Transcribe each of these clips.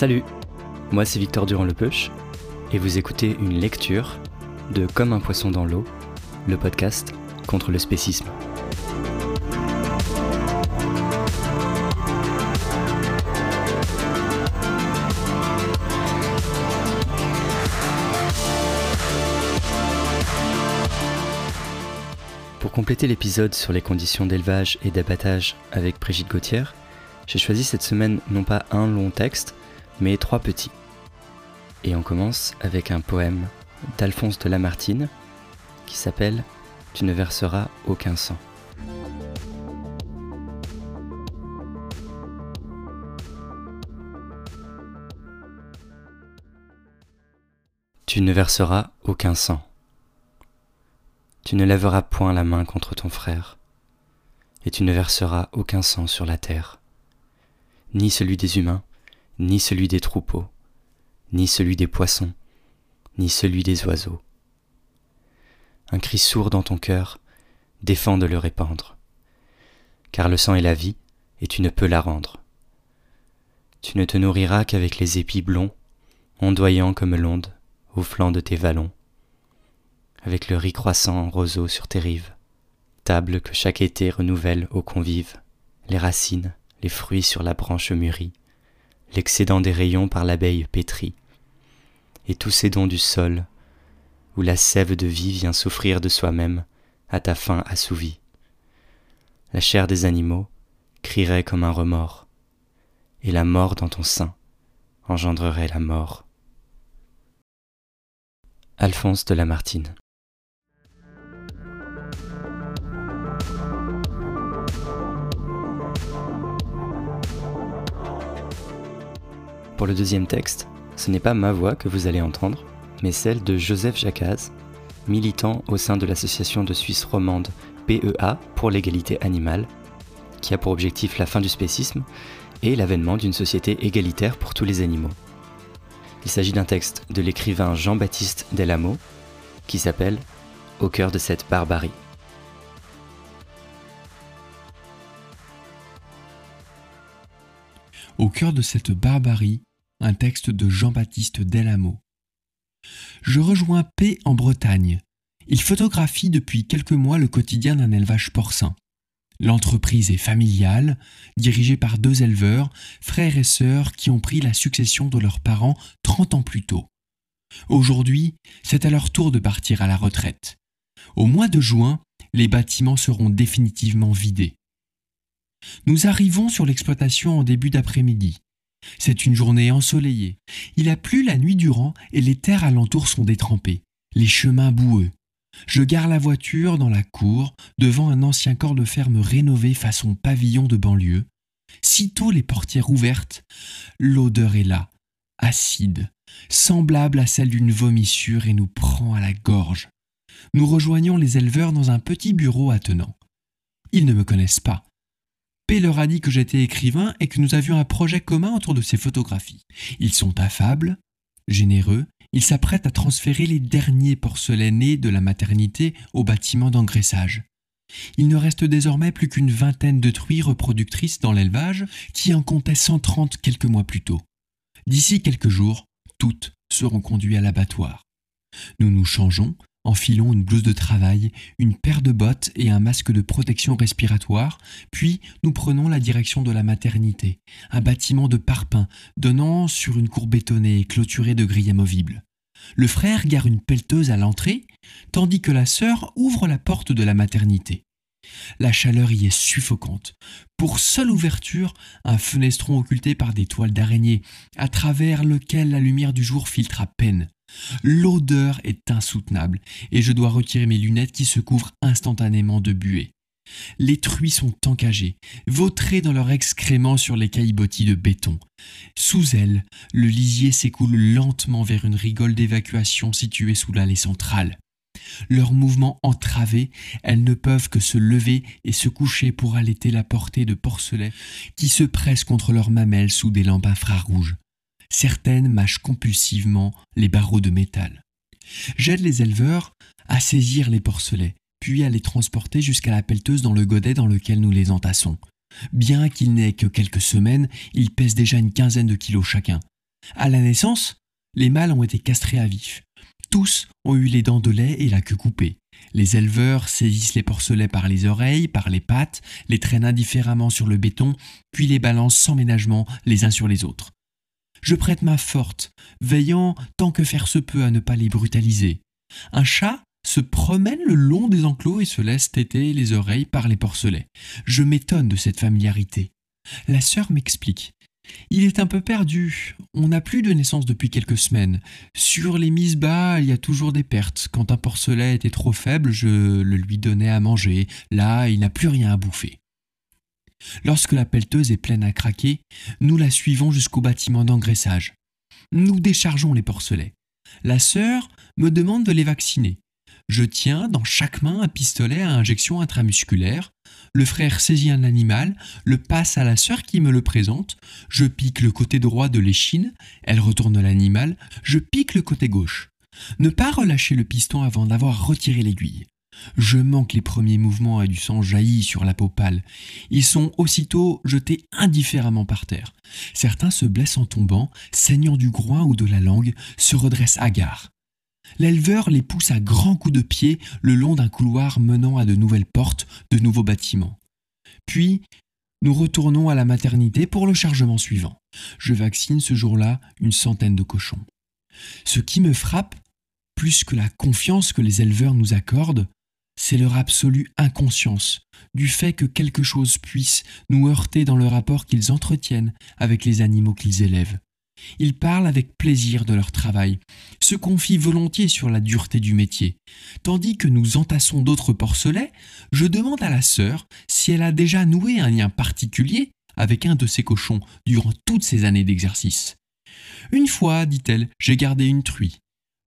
Salut, moi c'est Victor Durand-Lepeuche et vous écoutez une lecture de Comme un poisson dans l'eau, le podcast contre le spécisme. Pour compléter l'épisode sur les conditions d'élevage et d'abattage avec Brigitte Gauthier, j'ai choisi cette semaine non pas un long texte, mais trois petits. Et on commence avec un poème d'Alphonse de Lamartine qui s'appelle Tu ne verseras aucun sang. Tu ne verseras aucun sang. Tu ne lèveras point la main contre ton frère, et tu ne verseras aucun sang sur la terre, ni celui des humains, ni celui des troupeaux, ni celui des poissons, ni celui des oiseaux. Un cri sourd dans ton cœur, défends de le répandre, car le sang est la vie, et tu ne peux la rendre. Tu ne te nourriras qu'avec les épis blonds, ondoyant comme l'onde au flanc de tes vallons, avec le riz croissant en roseau sur tes rives, table que chaque été renouvelle aux convives, les racines, les fruits sur la branche mûrie, l'excédent des rayons par l'abeille pétrie, et tous ces dons du sol, où la sève de vie vient s'offrir de soi-même à ta faim assouvie. La chair des animaux crierait comme un remords, et la mort dans ton sein engendrerait la mort. Alphonse de Lamartine Pour le deuxième texte, ce n'est pas ma voix que vous allez entendre, mais celle de Joseph Jacaz, militant au sein de l'association de Suisse romande PEA pour l'égalité animale, qui a pour objectif la fin du spécisme et l'avènement d'une société égalitaire pour tous les animaux. Il s'agit d'un texte de l'écrivain Jean-Baptiste Delamo qui s'appelle Au cœur de cette barbarie. Au cœur de cette barbarie, un texte de Jean-Baptiste Delamo. Je rejoins P en Bretagne. Il photographie depuis quelques mois le quotidien d'un élevage porcin. L'entreprise est familiale, dirigée par deux éleveurs, frères et sœurs qui ont pris la succession de leurs parents 30 ans plus tôt. Aujourd'hui, c'est à leur tour de partir à la retraite. Au mois de juin, les bâtiments seront définitivement vidés. Nous arrivons sur l'exploitation en début d'après-midi. C'est une journée ensoleillée. Il a plu la nuit durant et les terres alentours sont détrempées, les chemins boueux. Je gare la voiture dans la cour, devant un ancien corps de ferme rénové façon pavillon de banlieue. Sitôt les portières ouvertes, l'odeur est là, acide, semblable à celle d'une vomissure et nous prend à la gorge. Nous rejoignons les éleveurs dans un petit bureau attenant. Ils ne me connaissent pas. P leur a dit que j'étais écrivain et que nous avions un projet commun autour de ces photographies. Ils sont affables, généreux, ils s'apprêtent à transférer les derniers porcelainés de la maternité au bâtiment d'engraissage. Il ne reste désormais plus qu'une vingtaine de truies reproductrices dans l'élevage qui en comptaient 130 quelques mois plus tôt. D'ici quelques jours, toutes seront conduites à l'abattoir. Nous nous changeons, Enfilons une blouse de travail, une paire de bottes et un masque de protection respiratoire, puis nous prenons la direction de la maternité, un bâtiment de parpaing donnant sur une cour bétonnée clôturée de grilles amovibles. Le frère gare une pelleteuse à l'entrée, tandis que la sœur ouvre la porte de la maternité. La chaleur y est suffocante. Pour seule ouverture, un fenestron occulté par des toiles d'araignée, à travers lequel la lumière du jour filtre à peine. L'odeur est insoutenable, et je dois retirer mes lunettes qui se couvrent instantanément de buée. Les truies sont encagées, vautrées dans leurs excréments sur les caillebotis de béton. Sous elles, le lisier s'écoule lentement vers une rigole d'évacuation située sous l'allée centrale. Leurs mouvements entravés, elles ne peuvent que se lever et se coucher pour allaiter la portée de porcelets qui se pressent contre leurs mamelles sous des lampes infrarouges. Certaines mâchent compulsivement les barreaux de métal. J'aide les éleveurs à saisir les porcelets, puis à les transporter jusqu'à la pelleteuse dans le godet dans lequel nous les entassons. Bien qu'ils n'aient que quelques semaines, ils pèsent déjà une quinzaine de kilos chacun. À la naissance, les mâles ont été castrés à vif. Tous ont eu les dents de lait et la queue coupée. Les éleveurs saisissent les porcelets par les oreilles, par les pattes, les traînent indifféremment sur le béton, puis les balancent sans ménagement les uns sur les autres. Je prête main forte, veillant tant que faire se peut à ne pas les brutaliser. Un chat se promène le long des enclos et se laisse têter les oreilles par les porcelets. Je m'étonne de cette familiarité. La sœur m'explique. Il est un peu perdu. On n'a plus de naissance depuis quelques semaines. Sur les mises bas, il y a toujours des pertes. Quand un porcelet était trop faible, je le lui donnais à manger. Là, il n'a plus rien à bouffer. Lorsque la pelleteuse est pleine à craquer, nous la suivons jusqu'au bâtiment d'engraissage. Nous déchargeons les porcelets. La sœur me demande de les vacciner. Je tiens dans chaque main un pistolet à injection intramusculaire. Le frère saisit un animal, le passe à la sœur qui me le présente. Je pique le côté droit de l'échine, elle retourne l'animal, je pique le côté gauche. Ne pas relâcher le piston avant d'avoir retiré l'aiguille. Je manque les premiers mouvements et du sang jaillit sur la peau pâle. Ils sont aussitôt jetés indifféremment par terre. Certains se blessent en tombant, saignant du groin ou de la langue, se redressent hagards. L'éleveur les pousse à grands coups de pied le long d'un couloir menant à de nouvelles portes, de nouveaux bâtiments. Puis, nous retournons à la maternité pour le chargement suivant. Je vaccine ce jour-là une centaine de cochons. Ce qui me frappe, plus que la confiance que les éleveurs nous accordent, c'est leur absolue inconscience du fait que quelque chose puisse nous heurter dans le rapport qu'ils entretiennent avec les animaux qu'ils élèvent. Ils parlent avec plaisir de leur travail, se confient volontiers sur la dureté du métier. Tandis que nous entassons d'autres porcelets, je demande à la sœur si elle a déjà noué un lien particulier avec un de ces cochons durant toutes ces années d'exercice. Une fois, dit-elle, j'ai gardé une truie.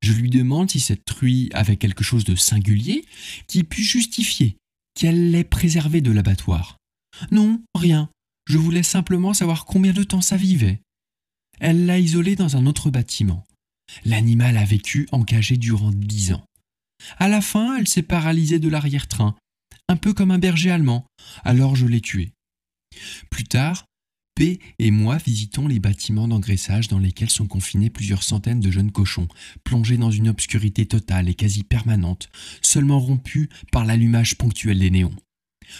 Je lui demande si cette truie avait quelque chose de singulier qui puisse justifier qu'elle l'ait préservée de l'abattoir. Non, rien. Je voulais simplement savoir combien de temps ça vivait. Elle l'a isolée dans un autre bâtiment. L'animal a vécu encagé durant dix ans. À la fin, elle s'est paralysée de l'arrière-train, un peu comme un berger allemand, alors je l'ai tuée. Plus tard, P et moi visitons les bâtiments d'engraissage dans lesquels sont confinés plusieurs centaines de jeunes cochons, plongés dans une obscurité totale et quasi permanente, seulement rompue par l'allumage ponctuel des néons.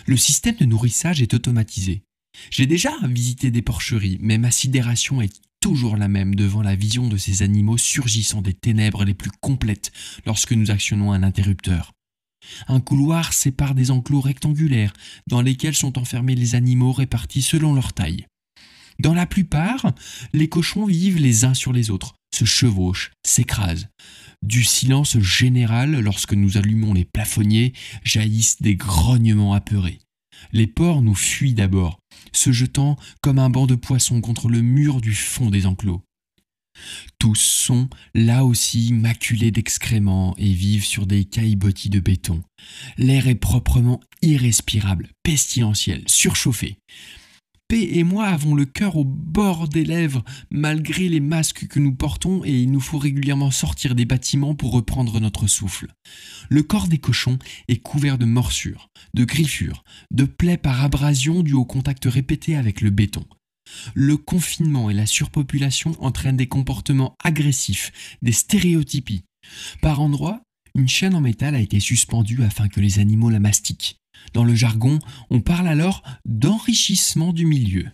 Le système de nourrissage est automatisé. J'ai déjà visité des porcheries, mais ma sidération est toujours la même devant la vision de ces animaux surgissant des ténèbres les plus complètes lorsque nous actionnons un interrupteur. Un couloir sépare des enclos rectangulaires dans lesquels sont enfermés les animaux répartis selon leur taille. Dans la plupart, les cochons vivent les uns sur les autres, se chevauchent, s'écrasent. Du silence général, lorsque nous allumons les plafonniers, jaillissent des grognements apeurés. Les porcs nous fuient d'abord, se jetant comme un banc de poissons contre le mur du fond des enclos. Tous sont, là aussi, maculés d'excréments et vivent sur des caillebotis de béton. L'air est proprement irrespirable, pestilentiel, surchauffé et moi avons le cœur au bord des lèvres, malgré les masques que nous portons, et il nous faut régulièrement sortir des bâtiments pour reprendre notre souffle. Le corps des cochons est couvert de morsures, de griffures, de plaies par abrasion dues au contact répété avec le béton. Le confinement et la surpopulation entraînent des comportements agressifs, des stéréotypies. Par endroits, Une chaîne en métal a été suspendue afin que les animaux la mastiquent. Dans le jargon, on parle alors d'enrichissement du milieu.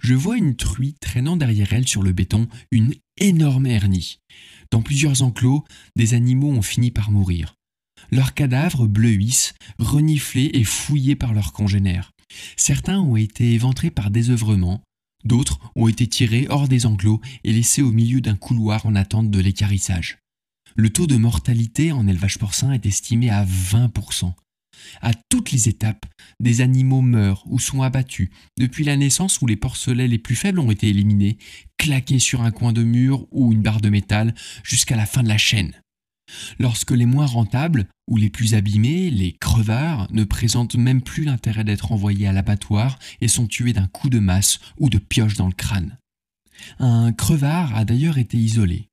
Je vois une truie traînant derrière elle sur le béton une énorme hernie. Dans plusieurs enclos, des animaux ont fini par mourir. Leurs cadavres bleuissent, reniflés et fouillés par leurs congénères. Certains ont été éventrés par désœuvrement, d'autres ont été tirés hors des enclos et laissés au milieu d'un couloir en attente de l'écarissage. Le taux de mortalité en élevage porcin est estimé à 20%. À toutes les étapes, des animaux meurent ou sont abattus, depuis la naissance où les porcelets les plus faibles ont été éliminés, claqués sur un coin de mur ou une barre de métal, jusqu'à la fin de la chaîne. Lorsque les moins rentables, ou les plus abîmés, les crevards, ne présentent même plus l'intérêt d'être envoyés à l'abattoir et sont tués d'un coup de masse ou de pioche dans le crâne. Un crevard a d'ailleurs été isolé.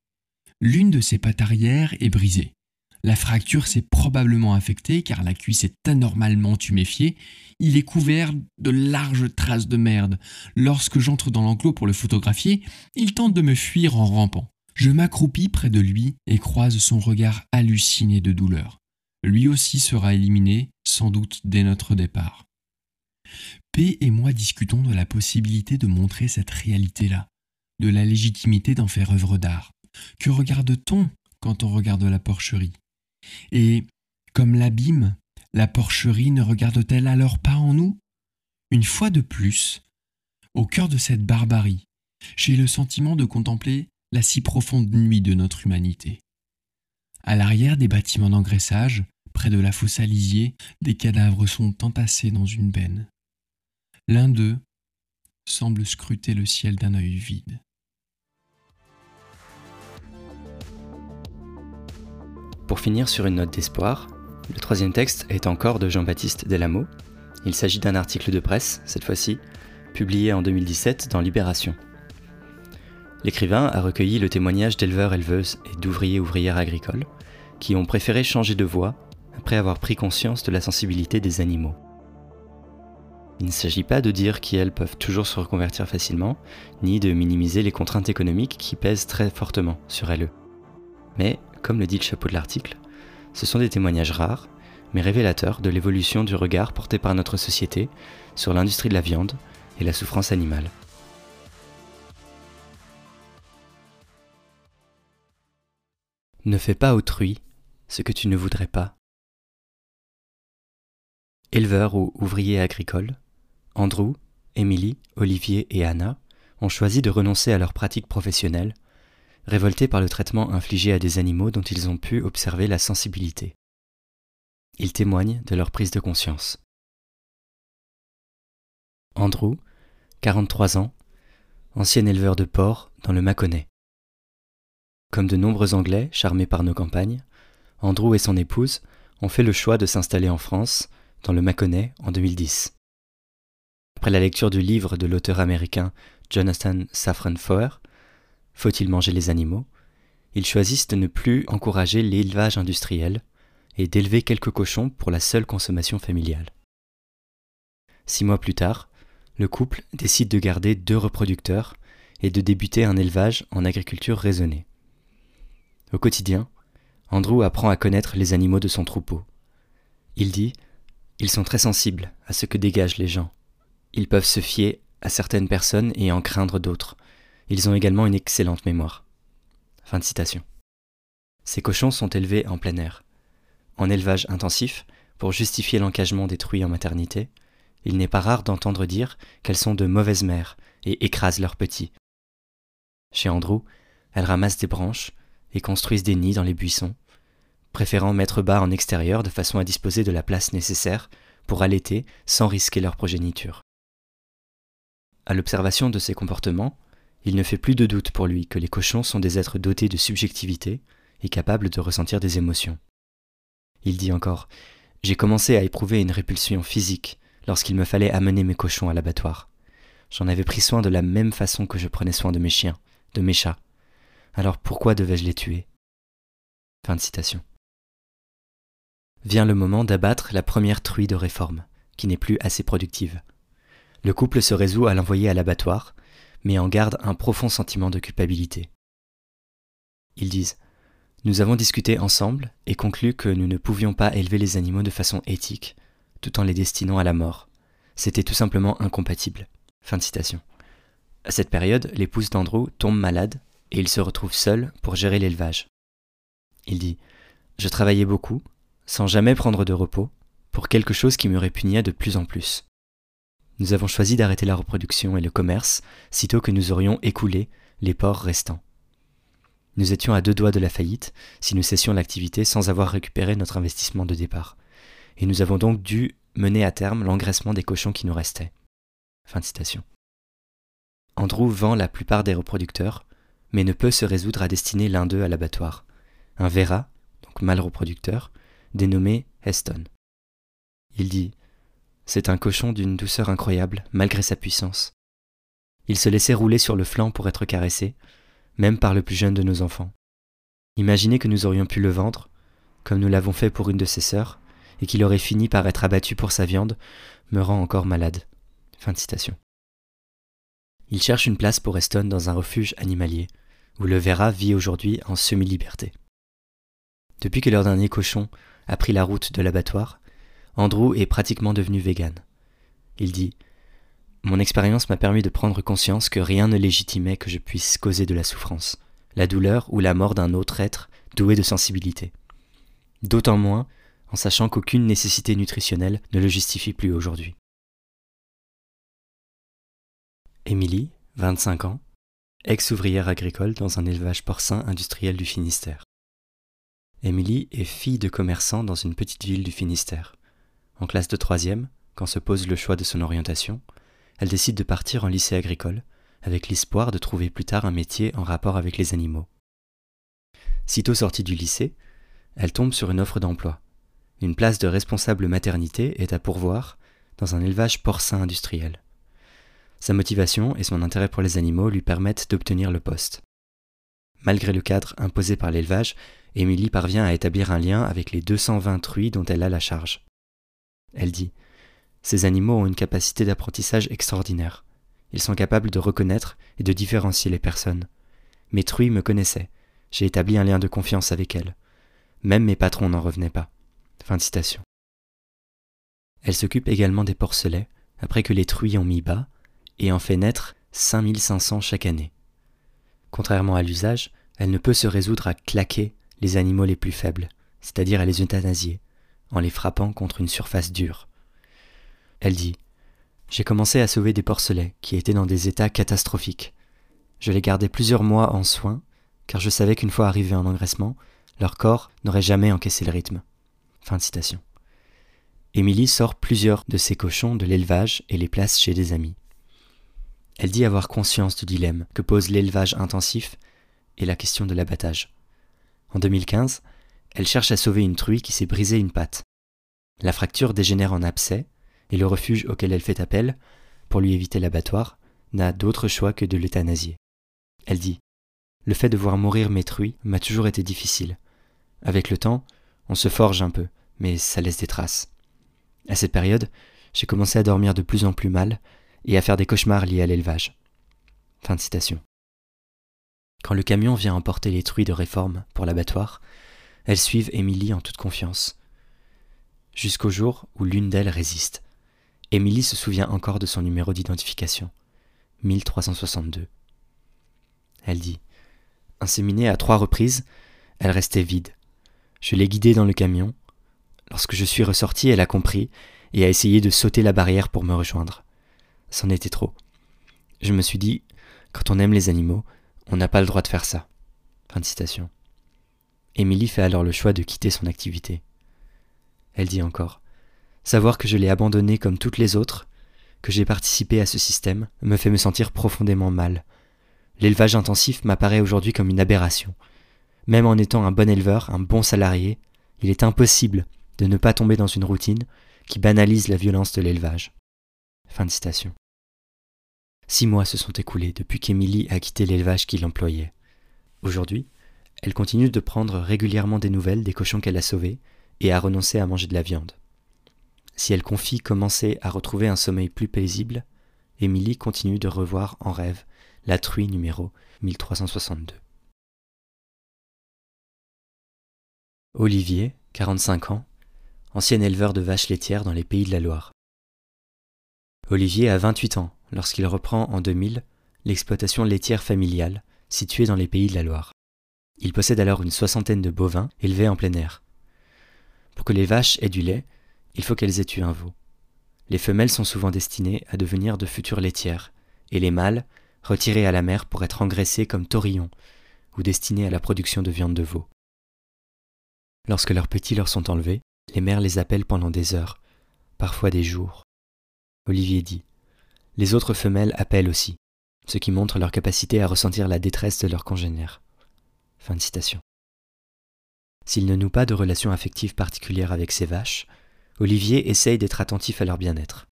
L'une de ses pattes arrière est brisée. La fracture s'est probablement affectée car la cuisse est anormalement tuméfiée. Il est couvert de larges traces de merde. Lorsque j'entre dans l'enclos pour le photographier, il tente de me fuir en rampant. Je m'accroupis près de lui et croise son regard halluciné de douleur. Lui aussi sera éliminé, sans doute dès notre départ. P et moi discutons de la possibilité de montrer cette réalité-là, de la légitimité d'en faire œuvre d'art. Que regarde-t-on quand on regarde la porcherie? Et, comme l'abîme, la porcherie ne regarde-t-elle alors pas en nous? Une fois de plus, au cœur de cette barbarie, j'ai le sentiment de contempler la si profonde nuit de notre humanité. À l'arrière des bâtiments d'engraissage, près de la fosse à des cadavres sont entassés dans une benne. L'un d'eux semble scruter le ciel d'un œil vide. Pour finir sur une note d'espoir, le troisième texte est encore de Jean-Baptiste Delamo. Il s'agit d'un article de presse, cette fois-ci, publié en 2017 dans Libération. L'écrivain a recueilli le témoignage d'éleveurs, éleveuses et d'ouvriers, ouvrières agricoles qui ont préféré changer de voie après avoir pris conscience de la sensibilité des animaux. Il ne s'agit pas de dire qu'elles peuvent toujours se reconvertir facilement, ni de minimiser les contraintes économiques qui pèsent très fortement sur elles. Mais comme le dit le chapeau de l'article, ce sont des témoignages rares, mais révélateurs de l'évolution du regard porté par notre société sur l'industrie de la viande et la souffrance animale. Ne fais pas autrui ce que tu ne voudrais pas. Éleveurs ou ouvriers agricoles, Andrew, Émilie, Olivier et Anna ont choisi de renoncer à leur pratique professionnelle révoltés par le traitement infligé à des animaux dont ils ont pu observer la sensibilité. Ils témoignent de leur prise de conscience. Andrew, 43 ans, ancien éleveur de porcs dans le Mâconnais. Comme de nombreux Anglais charmés par nos campagnes, Andrew et son épouse ont fait le choix de s'installer en France, dans le Mâconnais, en 2010. Après la lecture du livre de l'auteur américain Jonathan Safran Foer, faut-il manger les animaux? Ils choisissent de ne plus encourager l'élevage industriel et d'élever quelques cochons pour la seule consommation familiale. Six mois plus tard, le couple décide de garder deux reproducteurs et de débuter un élevage en agriculture raisonnée. Au quotidien, Andrew apprend à connaître les animaux de son troupeau. Il dit Ils sont très sensibles à ce que dégagent les gens. Ils peuvent se fier à certaines personnes et en craindre d'autres, ils ont également une excellente mémoire. Fin de citation. Ces cochons sont élevés en plein air. En élevage intensif, pour justifier l'encagement des truies en maternité, il n'est pas rare d'entendre dire qu'elles sont de mauvaises mères et écrasent leurs petits. Chez Andrew, elles ramassent des branches et construisent des nids dans les buissons, préférant mettre bas en extérieur de façon à disposer de la place nécessaire pour allaiter sans risquer leur progéniture. À l'observation de ces comportements, il ne fait plus de doute pour lui que les cochons sont des êtres dotés de subjectivité et capables de ressentir des émotions. Il dit encore J'ai commencé à éprouver une répulsion physique lorsqu'il me fallait amener mes cochons à l'abattoir. J'en avais pris soin de la même façon que je prenais soin de mes chiens, de mes chats. Alors pourquoi devais-je les tuer? Fin de citation. Vient le moment d'abattre la première truie de réforme, qui n'est plus assez productive. Le couple se résout à l'envoyer à l'abattoir, mais en garde un profond sentiment de culpabilité. Ils disent Nous avons discuté ensemble et conclu que nous ne pouvions pas élever les animaux de façon éthique, tout en les destinant à la mort. C'était tout simplement incompatible. Fin de citation. À cette période, l'épouse d'Andrew tombe malade et il se retrouve seul pour gérer l'élevage. Il dit Je travaillais beaucoup, sans jamais prendre de repos, pour quelque chose qui me répugnait de plus en plus. Nous avons choisi d'arrêter la reproduction et le commerce sitôt que nous aurions écoulé les porcs restants. Nous étions à deux doigts de la faillite si nous cessions l'activité sans avoir récupéré notre investissement de départ, et nous avons donc dû mener à terme l'engraissement des cochons qui nous restaient. Fin citation. Andrew vend la plupart des reproducteurs, mais ne peut se résoudre à destiner l'un d'eux à l'abattoir, un Vera, donc mâle reproducteur, dénommé Heston. Il dit C'est un cochon d'une douceur incroyable, malgré sa puissance. Il se laissait rouler sur le flanc pour être caressé, même par le plus jeune de nos enfants. Imaginez que nous aurions pu le vendre, comme nous l'avons fait pour une de ses sœurs, et qu'il aurait fini par être abattu pour sa viande, me rend encore malade. Fin citation. Il cherche une place pour Eston dans un refuge animalier, où le Vera vit aujourd'hui en semi-liberté. Depuis que leur dernier cochon a pris la route de l'abattoir, Andrew est pratiquement devenu vegan. Il dit mon expérience m'a permis de prendre conscience que rien ne légitimait que je puisse causer de la souffrance, la douleur ou la mort d'un autre être doué de sensibilité. D'autant moins en sachant qu'aucune nécessité nutritionnelle ne le justifie plus aujourd'hui. Émilie, 25 ans, ex-ouvrière agricole dans un élevage porcin industriel du Finistère. Émilie est fille de commerçant dans une petite ville du Finistère. En classe de troisième, quand se pose le choix de son orientation, elle décide de partir en lycée agricole, avec l'espoir de trouver plus tard un métier en rapport avec les animaux. Sitôt sortie du lycée, elle tombe sur une offre d'emploi. Une place de responsable maternité est à pourvoir dans un élevage porcin industriel. Sa motivation et son intérêt pour les animaux lui permettent d'obtenir le poste. Malgré le cadre imposé par l'élevage, Émilie parvient à établir un lien avec les 220 truies dont elle a la charge. Elle dit ces animaux ont une capacité d'apprentissage extraordinaire. Ils sont capables de reconnaître et de différencier les personnes. Mes truies me connaissaient. J'ai établi un lien de confiance avec elles. Même mes patrons n'en revenaient pas. Fin citation. Elle s'occupe également des porcelets, après que les truies ont mis bas, et en fait naître 5500 chaque année. Contrairement à l'usage, elle ne peut se résoudre à claquer les animaux les plus faibles, c'est-à-dire à les euthanasier, en les frappant contre une surface dure. Elle dit J'ai commencé à sauver des porcelets qui étaient dans des états catastrophiques. Je les gardais plusieurs mois en soins, car je savais qu'une fois arrivés en engraissement, leur corps n'aurait jamais encaissé le rythme. Fin de citation. Émilie sort plusieurs de ses cochons de l'élevage et les place chez des amis. Elle dit avoir conscience du dilemme que pose l'élevage intensif et la question de l'abattage. En 2015, elle cherche à sauver une truie qui s'est brisée une patte. La fracture dégénère en abcès et le refuge auquel elle fait appel, pour lui éviter l'abattoir, n'a d'autre choix que de l'euthanasier. Elle dit Le fait de voir mourir mes truies m'a toujours été difficile. Avec le temps, on se forge un peu, mais ça laisse des traces. À cette période, j'ai commencé à dormir de plus en plus mal et à faire des cauchemars liés à l'élevage. Fin de citation. Quand le camion vient emporter les truies de réforme pour l'abattoir, elles suivent Émilie en toute confiance. Jusqu'au jour où l'une d'elles résiste. Émilie se souvient encore de son numéro d'identification, 1362. Elle dit Inséminée à trois reprises, elle restait vide. Je l'ai guidée dans le camion. Lorsque je suis ressorti, elle a compris et a essayé de sauter la barrière pour me rejoindre. C'en était trop. Je me suis dit Quand on aime les animaux, on n'a pas le droit de faire ça. Fin de citation. Émilie fait alors le choix de quitter son activité. Elle dit encore Savoir que je l'ai abandonné comme toutes les autres, que j'ai participé à ce système, me fait me sentir profondément mal. L'élevage intensif m'apparaît aujourd'hui comme une aberration. Même en étant un bon éleveur, un bon salarié, il est impossible de ne pas tomber dans une routine qui banalise la violence de l'élevage. Fin de citation. Six mois se sont écoulés depuis qu'Émilie a quitté l'élevage qui l'employait. Aujourd'hui, elle continue de prendre régulièrement des nouvelles des cochons qu'elle a sauvés et a renoncé à manger de la viande. Si elle confie commencer à retrouver un sommeil plus paisible, Émilie continue de revoir en rêve la truie numéro 1362. Olivier, 45 ans, ancien éleveur de vaches laitières dans les pays de la Loire. Olivier a 28 ans lorsqu'il reprend en 2000 l'exploitation laitière familiale située dans les pays de la Loire. Il possède alors une soixantaine de bovins élevés en plein air. Pour que les vaches aient du lait, il faut qu'elles aient eu un veau. Les femelles sont souvent destinées à devenir de futures laitières, et les mâles, retirés à la mer pour être engraissés comme taurillons, ou destinés à la production de viande de veau. Lorsque leurs petits leur sont enlevés, les mères les appellent pendant des heures, parfois des jours. Olivier dit Les autres femelles appellent aussi, ce qui montre leur capacité à ressentir la détresse de leurs congénères. S'il ne noue pas de relation affective particulière avec ses vaches, Olivier essaye d'être attentif à leur bien-être.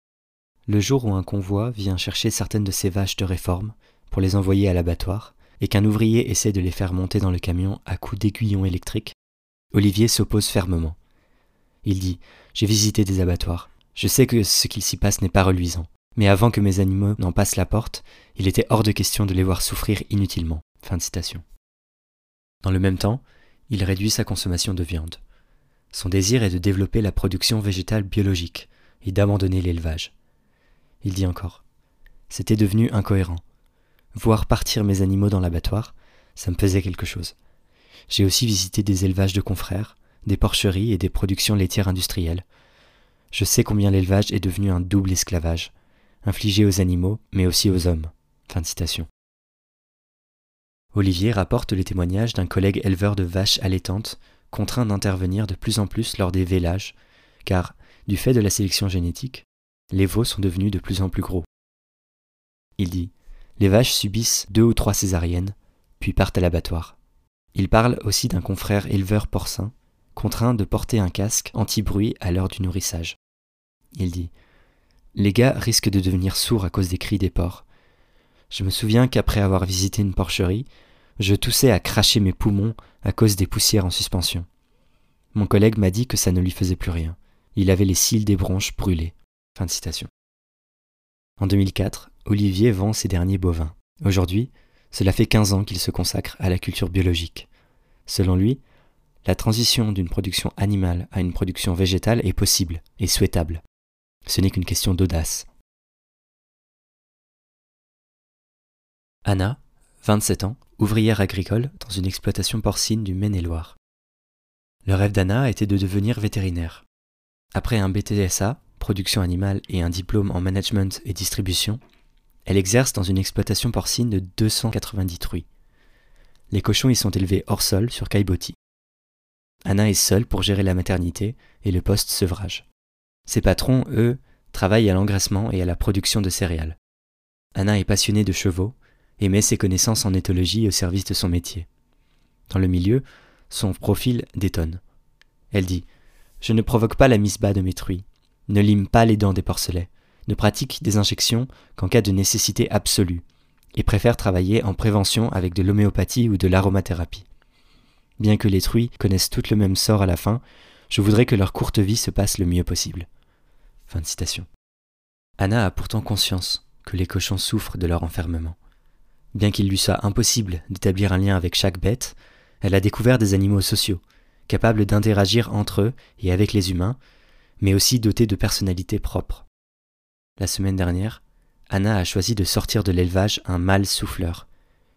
Le jour où un convoi vient chercher certaines de ses vaches de réforme pour les envoyer à l'abattoir, et qu'un ouvrier essaie de les faire monter dans le camion à coups d'aiguillon électrique, Olivier s'oppose fermement. Il dit J'ai visité des abattoirs. Je sais que ce qu'il s'y passe n'est pas reluisant. Mais avant que mes animaux n'en passent la porte, il était hors de question de les voir souffrir inutilement. Fin de citation. Dans le même temps, il réduit sa consommation de viande. Son désir est de développer la production végétale biologique et d'abandonner l'élevage. Il dit encore C'était devenu incohérent. Voir partir mes animaux dans l'abattoir, ça me faisait quelque chose. J'ai aussi visité des élevages de confrères, des porcheries et des productions laitières industrielles. Je sais combien l'élevage est devenu un double esclavage, infligé aux animaux, mais aussi aux hommes. Fin de citation. Olivier rapporte le témoignage d'un collègue éleveur de vaches allaitantes, contraint d'intervenir de plus en plus lors des vélages, car, du fait de la sélection génétique, les veaux sont devenus de plus en plus gros. Il dit Les vaches subissent deux ou trois césariennes, puis partent à l'abattoir. Il parle aussi d'un confrère éleveur porcin, contraint de porter un casque anti-bruit à l'heure du nourrissage. Il dit Les gars risquent de devenir sourds à cause des cris des porcs. Je me souviens qu'après avoir visité une porcherie, je toussais à cracher mes poumons à cause des poussières en suspension. Mon collègue m'a dit que ça ne lui faisait plus rien. Il avait les cils des bronches brûlés. En 2004, Olivier vend ses derniers bovins. Aujourd'hui, cela fait 15 ans qu'il se consacre à la culture biologique. Selon lui, la transition d'une production animale à une production végétale est possible et souhaitable. Ce n'est qu'une question d'audace. Anna, 27 ans, ouvrière agricole dans une exploitation porcine du Maine-et-Loire. Le rêve d'Anna était de devenir vétérinaire. Après un BTSA, production animale, et un diplôme en management et distribution, elle exerce dans une exploitation porcine de 290 truies. Les cochons y sont élevés hors sol sur Caillebotis. Anna est seule pour gérer la maternité et le poste sevrage. Ses patrons, eux, travaillent à l'engraissement et à la production de céréales. Anna est passionnée de chevaux et met ses connaissances en éthologie au service de son métier. Dans le milieu, son profil détonne. Elle dit Je ne provoque pas la misba de mes truies, ne lime pas les dents des porcelets, ne pratique des injections qu'en cas de nécessité absolue, et préfère travailler en prévention avec de l'homéopathie ou de l'aromathérapie. Bien que les truies connaissent toutes le même sort à la fin, je voudrais que leur courte vie se passe le mieux possible. Fin de citation. Anna a pourtant conscience que les cochons souffrent de leur enfermement. Bien qu'il lui soit impossible d'établir un lien avec chaque bête, elle a découvert des animaux sociaux, capables d'interagir entre eux et avec les humains, mais aussi dotés de personnalités propres. La semaine dernière, Anna a choisi de sortir de l'élevage un mâle souffleur,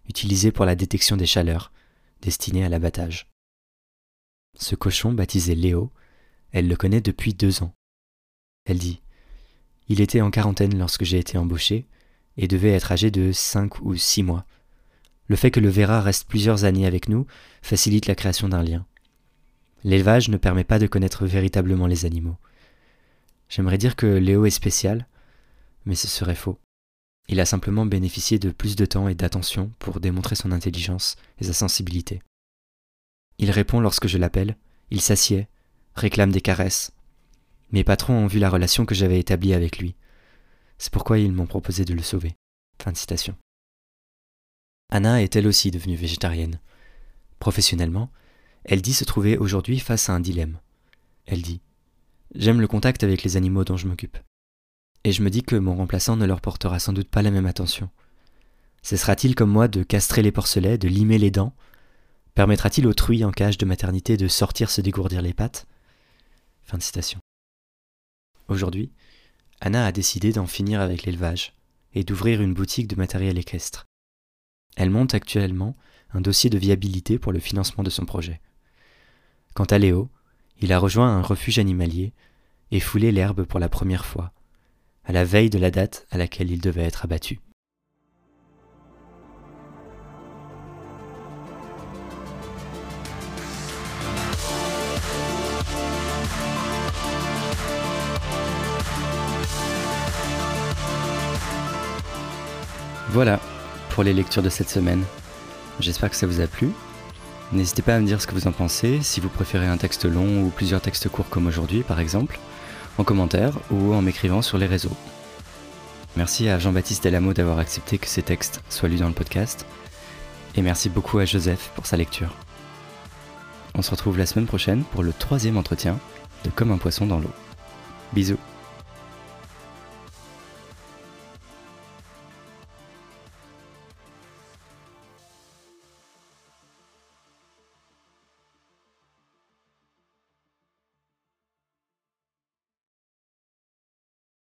utilisé pour la détection des chaleurs, destiné à l'abattage. Ce cochon, baptisé Léo, elle le connaît depuis deux ans. Elle dit Il était en quarantaine lorsque j'ai été embauché et devait être âgé de cinq ou six mois. Le fait que le Vera reste plusieurs années avec nous facilite la création d'un lien. L'élevage ne permet pas de connaître véritablement les animaux. J'aimerais dire que Léo est spécial, mais ce serait faux. Il a simplement bénéficié de plus de temps et d'attention pour démontrer son intelligence et sa sensibilité. Il répond lorsque je l'appelle, il s'assied, réclame des caresses. Mes patrons ont vu la relation que j'avais établie avec lui. C'est pourquoi ils m'ont proposé de le sauver. Anna est elle aussi devenue végétarienne. Professionnellement, elle dit se trouver aujourd'hui face à un dilemme. Elle dit J'aime le contact avec les animaux dont je m'occupe et je me dis que mon remplaçant ne leur portera sans doute pas la même attention. Cessera-t-il comme moi de castrer les porcelets, de limer les dents? Permettra-t-il autrui en cage de maternité de sortir se dégourdir les pattes? Fin de citation. Aujourd'hui, Anna a décidé d'en finir avec l'élevage et d'ouvrir une boutique de matériel équestre. Elle monte actuellement un dossier de viabilité pour le financement de son projet. Quant à Léo, il a rejoint un refuge animalier et foulé l'herbe pour la première fois, à la veille de la date à laquelle il devait être abattu. Voilà pour les lectures de cette semaine. J'espère que ça vous a plu. N'hésitez pas à me dire ce que vous en pensez, si vous préférez un texte long ou plusieurs textes courts comme aujourd'hui par exemple, en commentaire ou en m'écrivant sur les réseaux. Merci à Jean-Baptiste Delamo d'avoir accepté que ces textes soient lus dans le podcast. Et merci beaucoup à Joseph pour sa lecture. On se retrouve la semaine prochaine pour le troisième entretien de Comme un poisson dans l'eau. Bisous